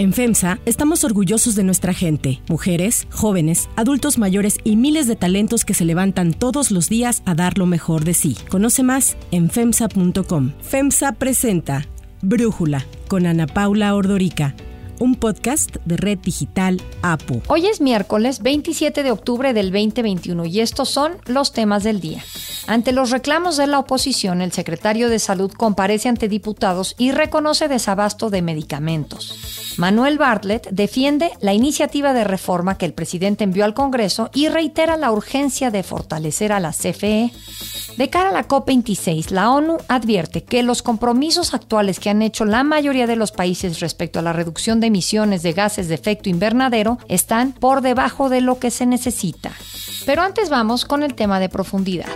En FEMSA estamos orgullosos de nuestra gente, mujeres, jóvenes, adultos mayores y miles de talentos que se levantan todos los días a dar lo mejor de sí. Conoce más en FEMSA.com. FEMSA presenta Brújula con Ana Paula Ordorica un podcast de Red Digital APU. Hoy es miércoles 27 de octubre del 2021 y estos son los temas del día. Ante los reclamos de la oposición, el secretario de Salud comparece ante diputados y reconoce desabasto de medicamentos. Manuel Bartlett defiende la iniciativa de reforma que el presidente envió al Congreso y reitera la urgencia de fortalecer a la CFE. De cara a la COP26, la ONU advierte que los compromisos actuales que han hecho la mayoría de los países respecto a la reducción de emisiones de gases de efecto invernadero están por debajo de lo que se necesita. Pero antes vamos con el tema de profundidad.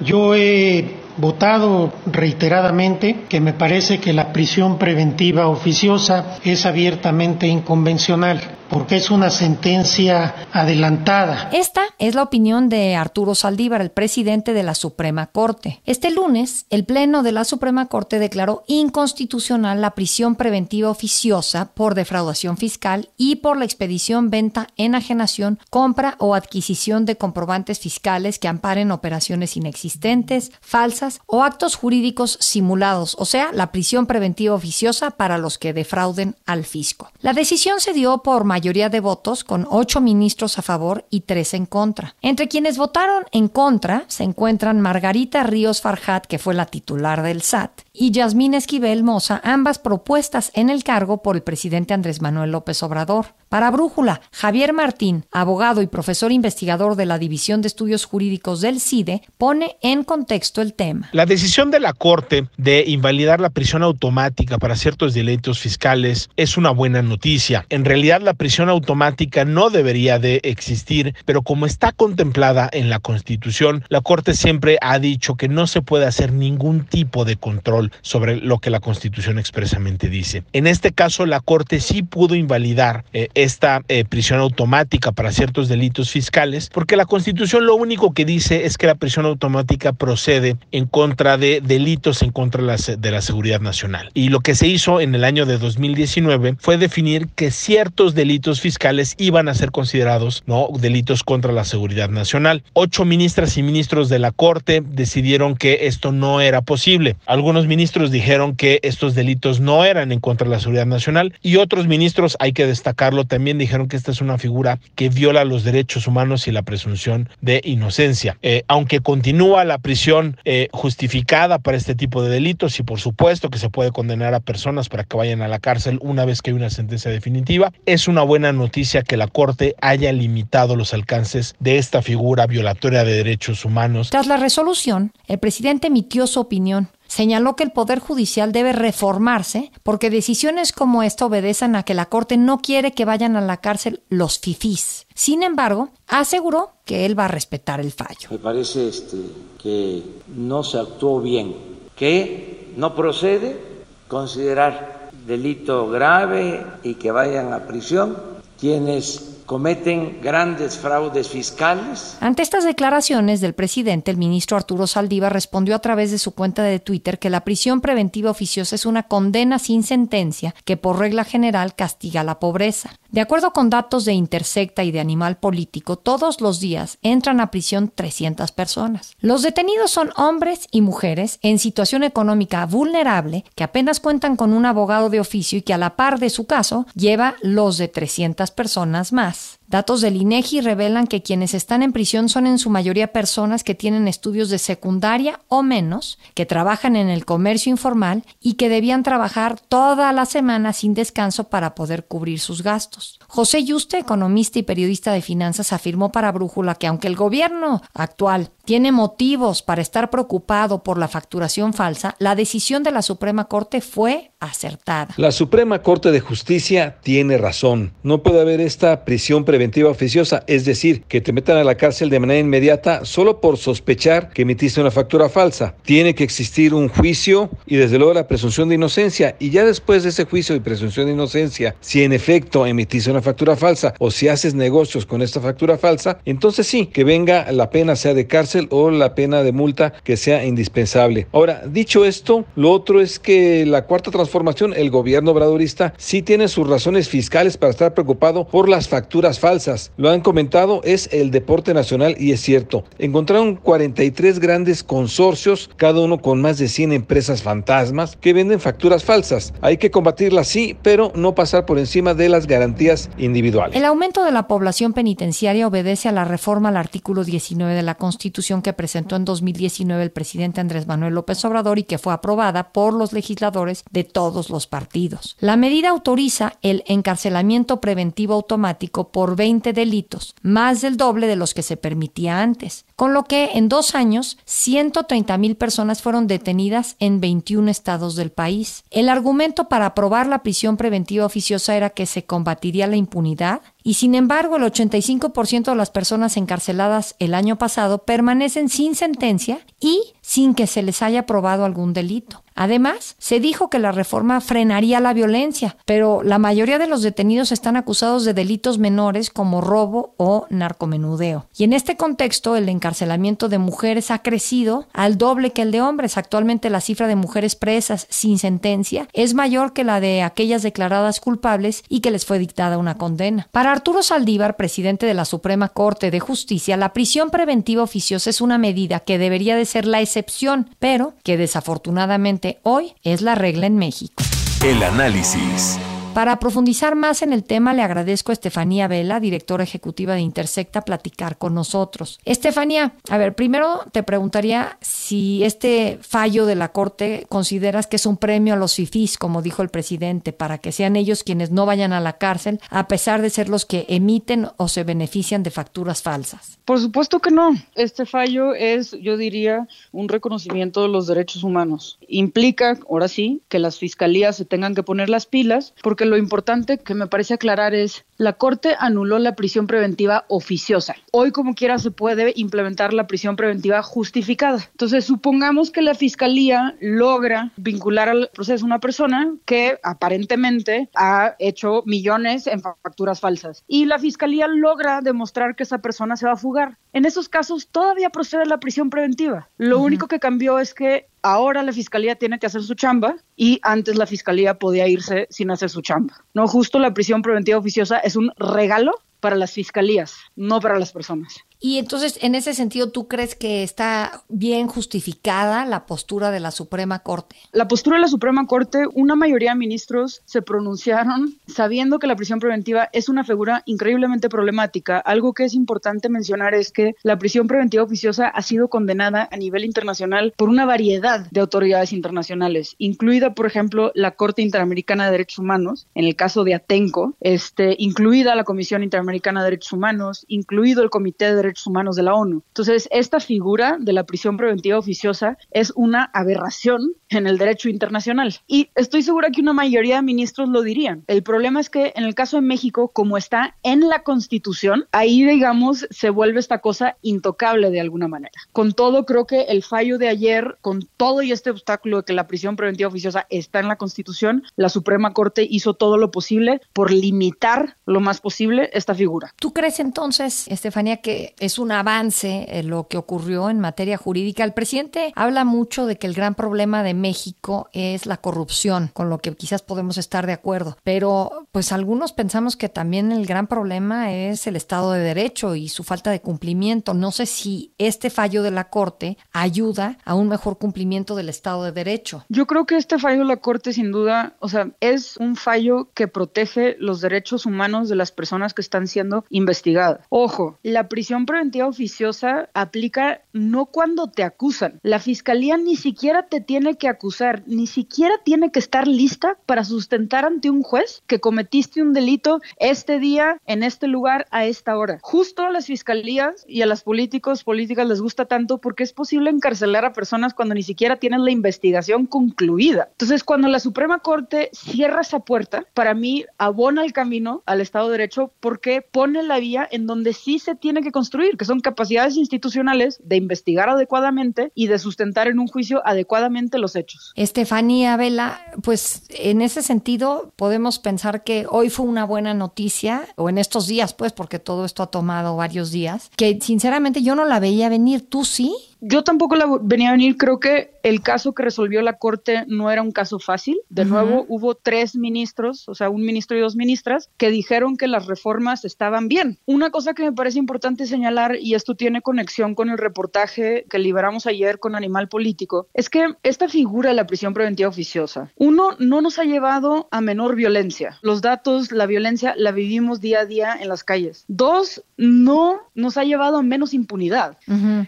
Yo he votado reiteradamente que me parece que la prisión preventiva oficiosa es abiertamente inconvencional porque es una sentencia adelantada. Esta es la opinión de Arturo Saldívar, el presidente de la Suprema Corte. Este lunes, el Pleno de la Suprema Corte declaró inconstitucional la prisión preventiva oficiosa por defraudación fiscal y por la expedición, venta, enajenación, compra o adquisición de comprobantes fiscales que amparen operaciones inexistentes, falsas, o actos jurídicos simulados, o sea, la prisión preventiva oficiosa para los que defrauden al fisco. La decisión se dio por mayoría de votos, con ocho ministros a favor y tres en contra. Entre quienes votaron en contra se encuentran Margarita Ríos Farjat, que fue la titular del SAT, y Yasmín Esquivel Moza, ambas propuestas en el cargo por el presidente Andrés Manuel López Obrador. Para Brújula, Javier Martín, abogado y profesor investigador de la División de Estudios Jurídicos del CIDE, pone en contexto el tema. La decisión de la Corte de invalidar la prisión automática para ciertos delitos fiscales es una buena noticia. En realidad la prisión automática no debería de existir, pero como está contemplada en la Constitución, la Corte siempre ha dicho que no se puede hacer ningún tipo de control sobre lo que la Constitución expresamente dice. En este caso, la Corte sí pudo invalidar eh, esta eh, prisión automática para ciertos delitos fiscales, porque la Constitución lo único que dice es que la prisión automática procede en contra de delitos en contra de la seguridad nacional. Y lo que se hizo en el año de 2019 fue definir que ciertos delitos fiscales iban a ser considerados no delitos contra la seguridad nacional. Ocho ministras y ministros de la Corte decidieron que esto no era posible. Algunos ministros ministros dijeron que estos delitos no eran en contra de la seguridad nacional y otros ministros, hay que destacarlo, también dijeron que esta es una figura que viola los derechos humanos y la presunción de inocencia. Eh, aunque continúa la prisión eh, justificada para este tipo de delitos y por supuesto que se puede condenar a personas para que vayan a la cárcel una vez que hay una sentencia definitiva, es una buena noticia que la Corte haya limitado los alcances de esta figura violatoria de derechos humanos. Tras la resolución, el presidente emitió su opinión señaló que el Poder Judicial debe reformarse porque decisiones como esta obedecen a que la Corte no quiere que vayan a la cárcel los fifís. Sin embargo, aseguró que él va a respetar el fallo. Me parece este, que no se actuó bien, que no procede considerar delito grave y que vayan a prisión quienes cometen grandes fraudes fiscales. Ante estas declaraciones del presidente, el ministro Arturo Saldívar respondió a través de su cuenta de Twitter que la prisión preventiva oficiosa es una condena sin sentencia que por regla general castiga la pobreza. De acuerdo con datos de Intersecta y de Animal Político, todos los días entran a prisión 300 personas. Los detenidos son hombres y mujeres en situación económica vulnerable que apenas cuentan con un abogado de oficio y que a la par de su caso lleva los de 300 personas más. Datos del INEGI revelan que quienes están en prisión son en su mayoría personas que tienen estudios de secundaria o menos, que trabajan en el comercio informal y que debían trabajar toda la semana sin descanso para poder cubrir sus gastos. José Yuste, economista y periodista de finanzas, afirmó para Brújula que aunque el gobierno actual tiene motivos para estar preocupado por la facturación falsa, la decisión de la Suprema Corte fue acertada. La Suprema Corte de Justicia tiene razón. No puede haber esta prisión preventiva oficiosa, es decir, que te metan a la cárcel de manera inmediata solo por sospechar que emitiste una factura falsa. Tiene que existir un juicio y desde luego la presunción de inocencia. Y ya después de ese juicio y presunción de inocencia, si en efecto emitiste una factura falsa o si haces negocios con esta factura falsa, entonces sí, que venga la pena sea de cárcel o la pena de multa que sea indispensable. Ahora, dicho esto, lo otro es que la cuarta transformación, el gobierno obradorista, sí tiene sus razones fiscales para estar preocupado por las facturas falsas. Lo han comentado, es el deporte nacional y es cierto. Encontraron 43 grandes consorcios, cada uno con más de 100 empresas fantasmas que venden facturas falsas. Hay que combatirlas sí, pero no pasar por encima de las garantías individuales. El aumento de la población penitenciaria obedece a la reforma al artículo 19 de la Constitución que presentó en 2019 el presidente Andrés Manuel López Obrador y que fue aprobada por los legisladores de todos los partidos. La medida autoriza el encarcelamiento preventivo automático por 20 delitos, más del doble de los que se permitía antes, con lo que en dos años 130 mil personas fueron detenidas en 21 estados del país. El argumento para aprobar la prisión preventiva oficiosa era que se combatiría la impunidad y sin embargo el 85% de las personas encarceladas el año pasado permanecen sin sentencia y sin que se les haya probado algún delito. Además, se dijo que la reforma frenaría la violencia, pero la mayoría de los detenidos están acusados de delitos menores como robo o narcomenudeo. Y en este contexto, el encarcelamiento de mujeres ha crecido al doble que el de hombres. Actualmente la cifra de mujeres presas sin sentencia es mayor que la de aquellas declaradas culpables y que les fue dictada una condena. Para Arturo Saldívar, presidente de la Suprema Corte de Justicia, la prisión preventiva oficiosa es una medida que debería de ser la excepción, pero que desafortunadamente hoy es la regla en México. El análisis. Para profundizar más en el tema, le agradezco a Estefanía Vela, directora ejecutiva de Intersecta, platicar con nosotros. Estefanía, a ver, primero te preguntaría si este fallo de la Corte consideras que es un premio a los FIFIs, como dijo el presidente, para que sean ellos quienes no vayan a la cárcel, a pesar de ser los que emiten o se benefician de facturas falsas. Por supuesto que no. Este fallo es, yo diría, un reconocimiento de los derechos humanos. Implica, ahora sí, que las fiscalías se tengan que poner las pilas, porque lo importante que me parece aclarar es, la Corte anuló la prisión preventiva oficiosa. Hoy, como quiera, se puede implementar la prisión preventiva justificada. Entonces, supongamos que la Fiscalía logra vincular al proceso a una persona que aparentemente ha hecho millones en facturas falsas y la Fiscalía logra demostrar que esa persona se va a fugar. En esos casos todavía procede la prisión preventiva. Lo único que cambió es que ahora la fiscalía tiene que hacer su chamba y antes la fiscalía podía irse sin hacer su chamba. No, justo la prisión preventiva oficiosa es un regalo para las fiscalías, no para las personas. Y entonces, en ese sentido, ¿tú crees que está bien justificada la postura de la Suprema Corte? La postura de la Suprema Corte, una mayoría de ministros se pronunciaron sabiendo que la prisión preventiva es una figura increíblemente problemática. Algo que es importante mencionar es que la prisión preventiva oficiosa ha sido condenada a nivel internacional por una variedad de autoridades internacionales, incluida, por ejemplo, la Corte Interamericana de Derechos Humanos, en el caso de Atenco, este, incluida la Comisión Interamericana de Derechos Humanos, incluido el Comité de Derechos Humanos de la ONU. Entonces, esta figura de la prisión preventiva oficiosa es una aberración en el derecho internacional. Y estoy segura que una mayoría de ministros lo dirían. El problema es que en el caso de México, como está en la Constitución, ahí, digamos, se vuelve esta cosa intocable de alguna manera. Con todo, creo que el fallo de ayer, con todo y este obstáculo de que la prisión preventiva oficiosa está en la Constitución, la Suprema Corte hizo todo lo posible por limitar lo más posible esta figura. ¿Tú crees entonces, Estefanía, que es un avance eh, lo que ocurrió en materia jurídica. El presidente habla mucho de que el gran problema de México es la corrupción, con lo que quizás podemos estar de acuerdo, pero pues algunos pensamos que también el gran problema es el Estado de Derecho y su falta de cumplimiento. No sé si este fallo de la Corte ayuda a un mejor cumplimiento del Estado de Derecho. Yo creo que este fallo de la Corte sin duda, o sea, es un fallo que protege los derechos humanos de las personas que están siendo investigadas. Ojo, la prisión preventiva oficiosa aplica no cuando te acusan. La fiscalía ni siquiera te tiene que acusar, ni siquiera tiene que estar lista para sustentar ante un juez que cometiste un delito este día, en este lugar, a esta hora. Justo a las fiscalías y a los políticos, políticas les gusta tanto porque es posible encarcelar a personas cuando ni siquiera tienen la investigación concluida. Entonces, cuando la Suprema Corte cierra esa puerta, para mí abona el camino al Estado de Derecho porque pone la vía en donde sí se tiene que construir, que son capacidades institucionales de investigar adecuadamente y de sustentar en un juicio adecuadamente los hechos. Estefanía Vela, pues en ese sentido podemos pensar que hoy fue una buena noticia, o en estos días, pues, porque todo esto ha tomado varios días, que sinceramente yo no la veía venir, ¿tú sí? Yo tampoco la venía a venir, creo que el caso que resolvió la Corte no era un caso fácil. De nuevo, hubo tres ministros, o sea, un ministro y dos ministras, que dijeron que las reformas estaban bien. Una cosa que me parece importante señalar, y esto tiene conexión con el reportaje que liberamos ayer con Animal Político, es que esta figura de la prisión preventiva oficiosa, uno, no nos ha llevado a menor violencia. Los datos, la violencia la vivimos día a día en las calles. Dos, no nos ha llevado a menos impunidad.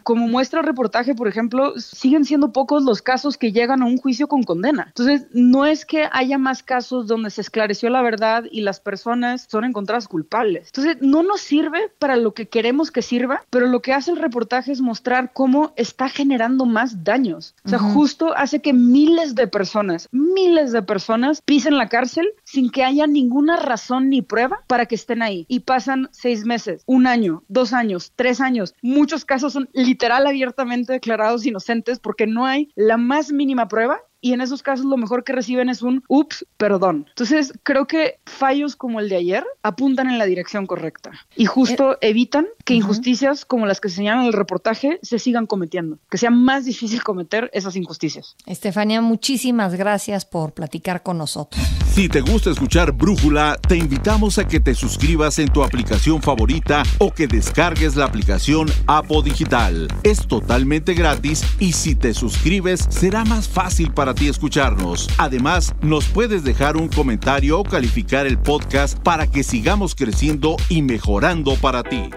Como muestra el reportaje, por ejemplo, siguen siendo pocos los casos que llegan a un juicio con condena. Entonces, no es que haya más casos donde se esclareció la verdad y las personas son encontradas culpables. Entonces, no nos sirve para lo que queremos que sirva, pero lo que hace el reportaje es mostrar cómo está generando más daños. O sea, justo hace que miles de personas, miles de personas pisen la cárcel sin que haya ninguna razón ni prueba para que estén ahí. Y pasan seis meses, un año, dos años, tres años. Muchos casos son literal abiertamente declarados inocentes porque no hay la más mínima prueba y en esos casos lo mejor que reciben es un ups, perdón. Entonces, creo que fallos como el de ayer apuntan en la dirección correcta y justo eh, evitan que injusticias como las que se señalan en el reportaje se sigan cometiendo, que sea más difícil cometer esas injusticias. Estefanía, muchísimas gracias por platicar con nosotros. Si te gusta escuchar Brújula, te invitamos a que te suscribas en tu aplicación favorita o que descargues la aplicación Apo Digital. Es totalmente gratis y si te suscribes será más fácil para ti escucharnos. Además, nos puedes dejar un comentario o calificar el podcast para que sigamos creciendo y mejorando para ti.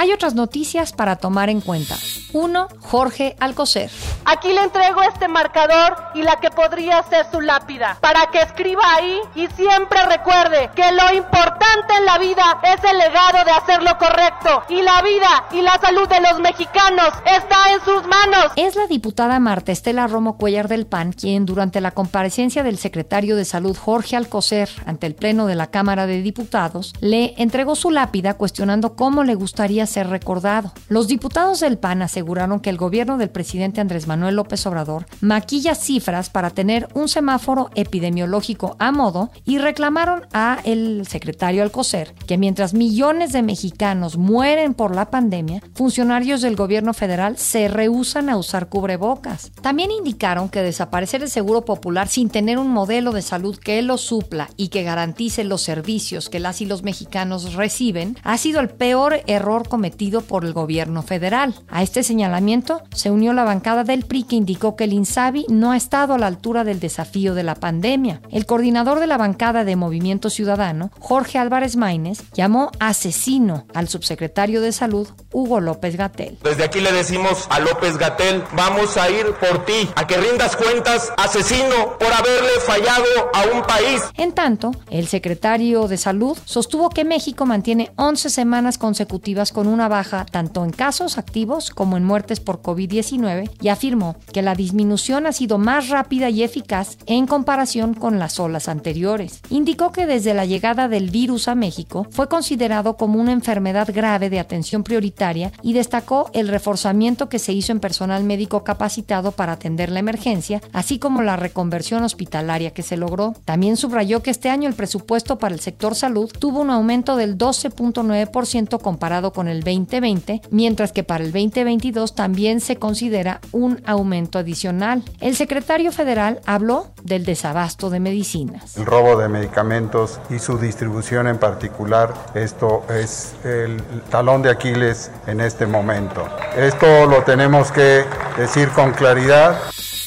Hay otras noticias para tomar en cuenta. 1. Jorge Alcocer. Aquí le entrego este marcador y la que podría ser su lápida, para que escriba ahí y siempre recuerde que lo importante en la vida es el legado de hacer lo correcto y la vida y la salud de los mexicanos está en sus manos. Es la diputada Marta Estela Romo Cuellar del PAN quien durante la comparecencia del secretario de Salud Jorge Alcocer ante el Pleno de la Cámara de Diputados le entregó su lápida cuestionando cómo le gustaría ser recordado. Los diputados del PAN aseguraron que el gobierno del presidente Andrés Manuel López Obrador maquilla cifras para tener un semáforo epidemiológico a modo y reclamaron a el secretario Alcocer que mientras millones de mexicanos mueren por la pandemia, funcionarios del gobierno federal se rehusan a usar cubrebocas. También indicaron que desaparecer el seguro popular sin tener un modelo de salud que lo supla y que garantice los servicios que las y los mexicanos reciben ha sido el peor error cometido por el gobierno federal. A este señalamiento se unió la bancada del PRI que indicó que el INSABI no ha estado a la altura del desafío de la pandemia. El coordinador de la bancada de Movimiento Ciudadano, Jorge Álvarez Maínez, llamó asesino al subsecretario de Salud, Hugo López Gatel. Desde aquí le decimos a López Gatel, vamos a ir por ti, a que rindas cuentas, asesino, por haberle fallado a un país. En tanto, el secretario de Salud sostuvo que México mantiene 11 semanas consecutivas con una baja tanto en casos activos como en muertes por COVID-19 y afirmó que la disminución ha sido más rápida y eficaz en comparación con las olas anteriores. Indicó que desde la llegada del virus a México fue considerado como una enfermedad grave de atención prioritaria y destacó el reforzamiento que se hizo en personal médico capacitado para atender la emergencia, así como la reconversión hospitalaria que se logró. También subrayó que este año el presupuesto para el sector salud tuvo un aumento del 12.9% comparado con el 2020, mientras que para el 2022 también se considera un aumento adicional. El secretario federal habló del desabasto de medicinas. El robo de medicamentos y su distribución en particular, esto es el talón de Aquiles en este momento. Esto lo tenemos que decir con claridad.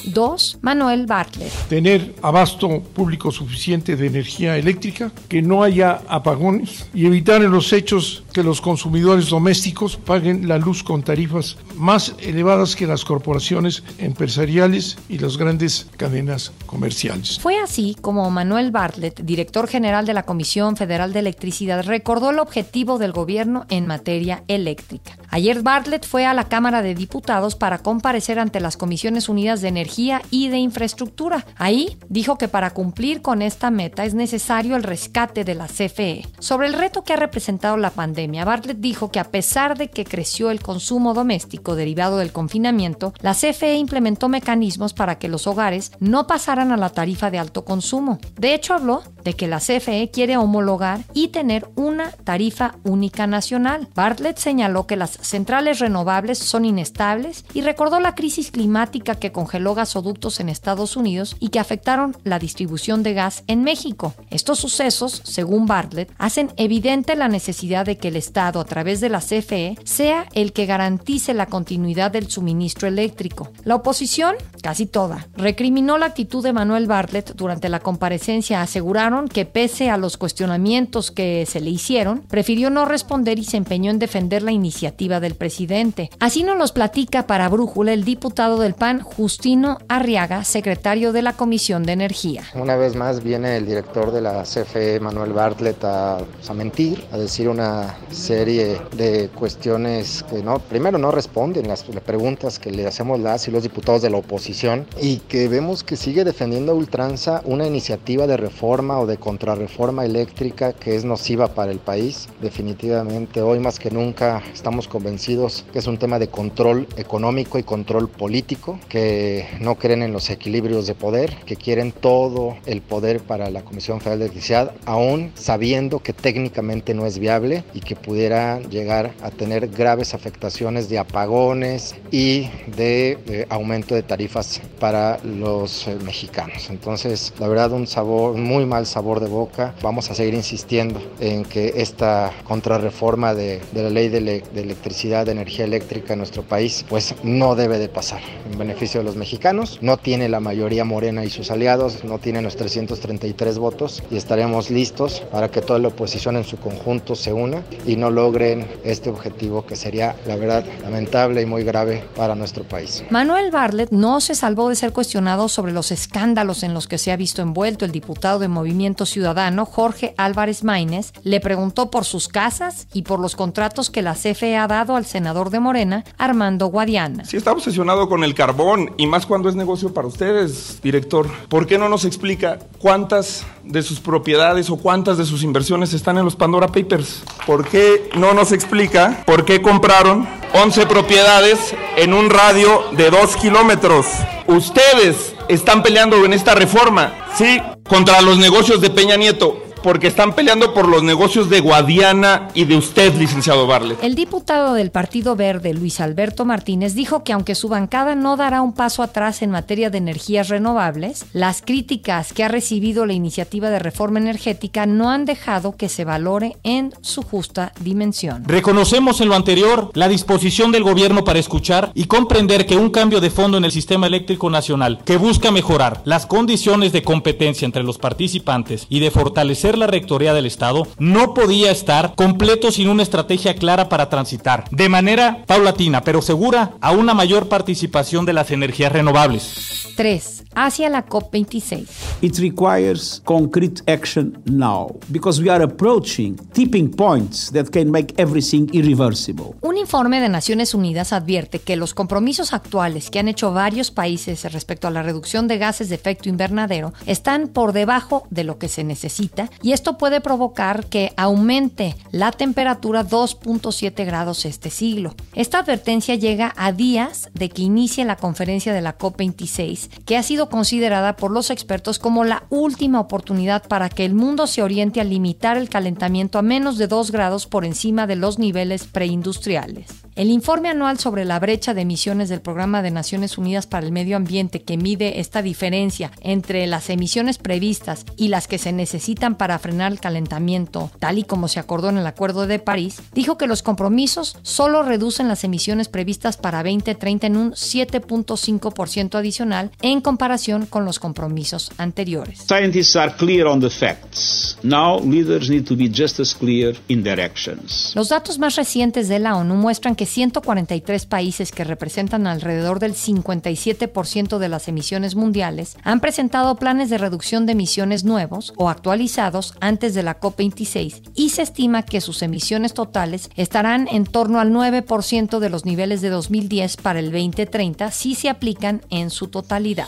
2. Manuel Bartlett. Tener abasto público suficiente de energía eléctrica, que no haya apagones y evitar en los hechos que los consumidores domésticos paguen la luz con tarifas más elevadas que las corporaciones empresariales y las grandes cadenas comerciales. Fue así como Manuel Bartlett, director general de la Comisión Federal de Electricidad, recordó el objetivo del gobierno en materia eléctrica. Ayer Bartlett fue a la Cámara de Diputados para comparecer ante las Comisiones Unidas de Energía y de Infraestructura. Ahí dijo que para cumplir con esta meta es necesario el rescate de la CFE. Sobre el reto que ha representado la pandemia, Bartlett dijo que a pesar de que creció el consumo doméstico derivado del confinamiento, la CFE implementó mecanismos para que los hogares no pasaran a la tarifa de alto consumo. De hecho, habló de que la CFE quiere homologar y tener una tarifa única nacional. Bartlett señaló que las centrales renovables son inestables y recordó la crisis climática que congeló gasoductos en Estados Unidos y que afectaron la distribución de gas en México. Estos sucesos, según Bartlett, hacen evidente la necesidad de que Estado, a través de la CFE, sea el que garantice la continuidad del suministro eléctrico. La oposición, casi toda, recriminó la actitud de Manuel Bartlett durante la comparecencia. Aseguraron que pese a los cuestionamientos que se le hicieron, prefirió no responder y se empeñó en defender la iniciativa del presidente. Así nos los platica para Brújula el diputado del PAN, Justino Arriaga, secretario de la Comisión de Energía. Una vez más viene el director de la CFE, Manuel Bartlett, a, a mentir, a decir una serie de cuestiones que no, primero no responden las, las preguntas que le hacemos las y los diputados de la oposición y que vemos que sigue defendiendo a ultranza una iniciativa de reforma o de contrarreforma eléctrica que es nociva para el país. Definitivamente hoy más que nunca estamos convencidos que es un tema de control económico y control político, que no creen en los equilibrios de poder, que quieren todo el poder para la Comisión Federal de Electricidad, aún sabiendo que técnicamente no es viable y que pudiera llegar a tener graves afectaciones de apagones y de, de aumento de tarifas para los eh, mexicanos. Entonces, la verdad, un sabor, muy mal sabor de boca. Vamos a seguir insistiendo en que esta contrarreforma de, de la ley de, le, de electricidad, de energía eléctrica en nuestro país, pues no debe de pasar en beneficio de los mexicanos. No tiene la mayoría morena y sus aliados, no tiene los 333 votos y estaremos listos para que toda la oposición en su conjunto se una y no logren este objetivo que sería, la verdad, lamentable y muy grave para nuestro país. Manuel Bartlett no se salvó de ser cuestionado sobre los escándalos en los que se ha visto envuelto el diputado de Movimiento Ciudadano, Jorge Álvarez Maínez, le preguntó por sus casas y por los contratos que la CFE ha dado al senador de Morena, Armando Guadiana. Si está obsesionado con el carbón y más cuando es negocio para ustedes, director, ¿por qué no nos explica cuántas de sus propiedades o cuántas de sus inversiones están en los Pandora Papers? ¿Por qué no nos explica por qué compraron 11 propiedades en un radio de 2 kilómetros? Ustedes están peleando en esta reforma, ¿sí? Contra los negocios de Peña Nieto porque están peleando por los negocios de Guadiana y de usted, licenciado Barlet. El diputado del Partido Verde, Luis Alberto Martínez, dijo que aunque su bancada no dará un paso atrás en materia de energías renovables, las críticas que ha recibido la iniciativa de reforma energética no han dejado que se valore en su justa dimensión. Reconocemos en lo anterior la disposición del gobierno para escuchar y comprender que un cambio de fondo en el sistema eléctrico nacional que busca mejorar las condiciones de competencia entre los participantes y de fortalecer la rectoría del Estado no podía estar completo sin una estrategia clara para transitar de manera paulatina pero segura a una mayor participación de las energías renovables. 3. Hacia la COP26. It requires concrete action now because we are approaching tipping points that can make everything irreversible. Un informe de Naciones Unidas advierte que los compromisos actuales que han hecho varios países respecto a la reducción de gases de efecto invernadero están por debajo de lo que se necesita y esto puede provocar que aumente la temperatura 2.7 grados este siglo. Esta advertencia llega a días de que inicie la conferencia de la COP26, que ha sido considerada por los expertos como la última oportunidad para que el mundo se oriente a limitar el calentamiento a menos de 2 grados por encima de los niveles preindustriales. El informe anual sobre la brecha de emisiones del Programa de Naciones Unidas para el Medio Ambiente que mide esta diferencia entre las emisiones previstas y las que se necesitan para frenar el calentamiento, tal y como se acordó en el Acuerdo de París, dijo que los compromisos solo reducen las emisiones previstas para 2030 en un 7.5% adicional en comparación con los compromisos anteriores. Scientists are clear on the facts. Now leaders need to be just as clear in their actions. Los datos más recientes de la ONU muestran que 143 países que representan alrededor del 57% de las emisiones mundiales han presentado planes de reducción de emisiones nuevos o actualizados antes de la COP26 y se estima que sus emisiones totales estarán en torno al 9% de los niveles de 2010 para el 2030 si se aplican en su totalidad.